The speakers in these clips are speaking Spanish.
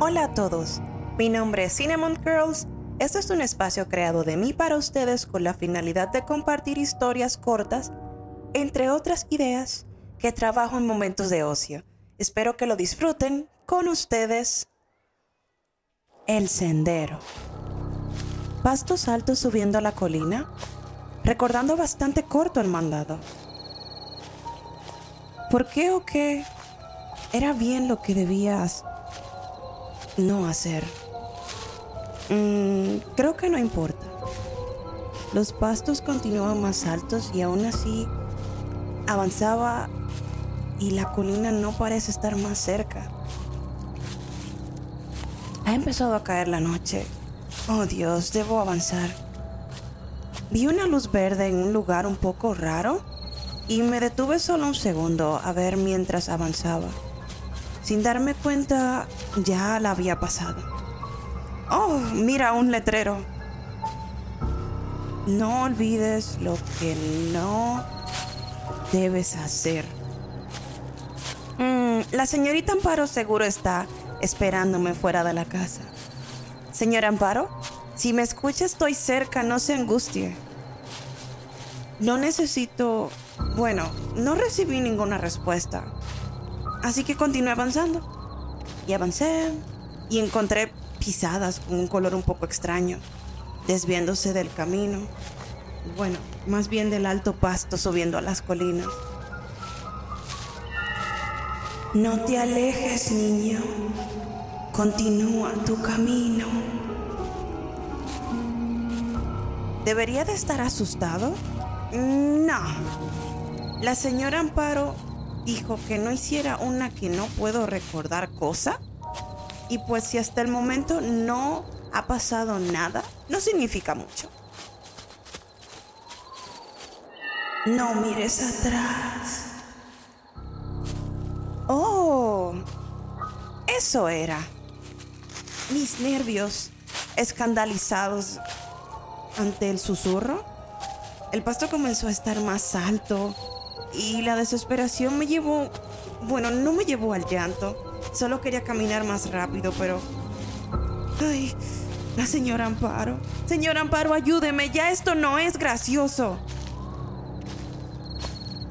Hola a todos, mi nombre es Cinnamon Girls. Este es un espacio creado de mí para ustedes con la finalidad de compartir historias cortas, entre otras ideas que trabajo en momentos de ocio. Espero que lo disfruten con ustedes. El sendero. Pastos altos subiendo a la colina, recordando bastante corto el mandado. ¿Por qué o qué era bien lo que debías no hacer? Mm, creo que no importa. Los pastos continuaban más altos y aún así avanzaba y la colina no parece estar más cerca. Ha empezado a caer la noche. Oh Dios, debo avanzar. Vi una luz verde en un lugar un poco raro y me detuve solo un segundo a ver mientras avanzaba. Sin darme cuenta, ya la había pasado. Oh, mira un letrero. No olvides lo que no debes hacer. Mm, la señorita Amparo seguro está esperándome fuera de la casa. Señora Amparo, si me escucha estoy cerca, no se angustie. No necesito... Bueno, no recibí ninguna respuesta. Así que continué avanzando. Y avancé y encontré pisadas con un color un poco extraño, desviándose del camino. Bueno, más bien del alto pasto subiendo a las colinas. No te alejes, niño. Continúa tu camino. ¿Debería de estar asustado? No. La señora Amparo dijo que no hiciera una que no puedo recordar cosa. Y pues si hasta el momento no ha pasado nada, no significa mucho. No mires atrás. Oh, eso era. Mis nervios escandalizados ante el susurro. El pasto comenzó a estar más alto y la desesperación me llevó, bueno, no me llevó al llanto. Solo quería caminar más rápido, pero... Ay, la señora Amparo. Señora Amparo, ayúdeme, ya esto no es gracioso.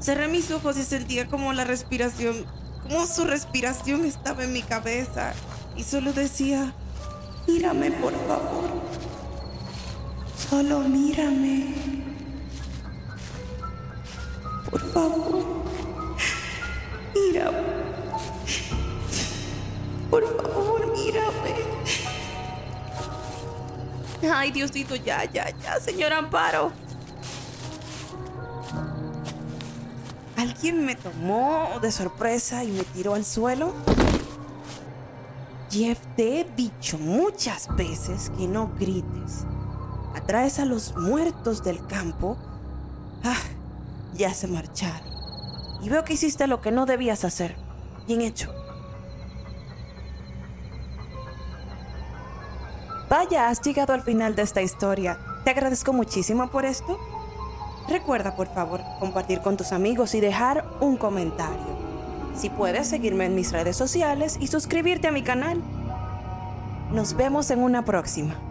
Cerré mis ojos y sentía como la respiración cómo su respiración estaba en mi cabeza y solo decía, mírame por favor, solo mírame, favor, mírame, por favor, mírame. Ay, Diosito, ya, ya, ya, señor Amparo. ¿Alguien me tomó de sorpresa y me tiró al suelo? Jeff, te he dicho muchas veces que no grites. Atraes a los muertos del campo. Ah, ya se marcharon. Y veo que hiciste lo que no debías hacer. Bien hecho. Vaya, has llegado al final de esta historia. Te agradezco muchísimo por esto. Recuerda por favor compartir con tus amigos y dejar un comentario. Si puedes seguirme en mis redes sociales y suscribirte a mi canal. Nos vemos en una próxima.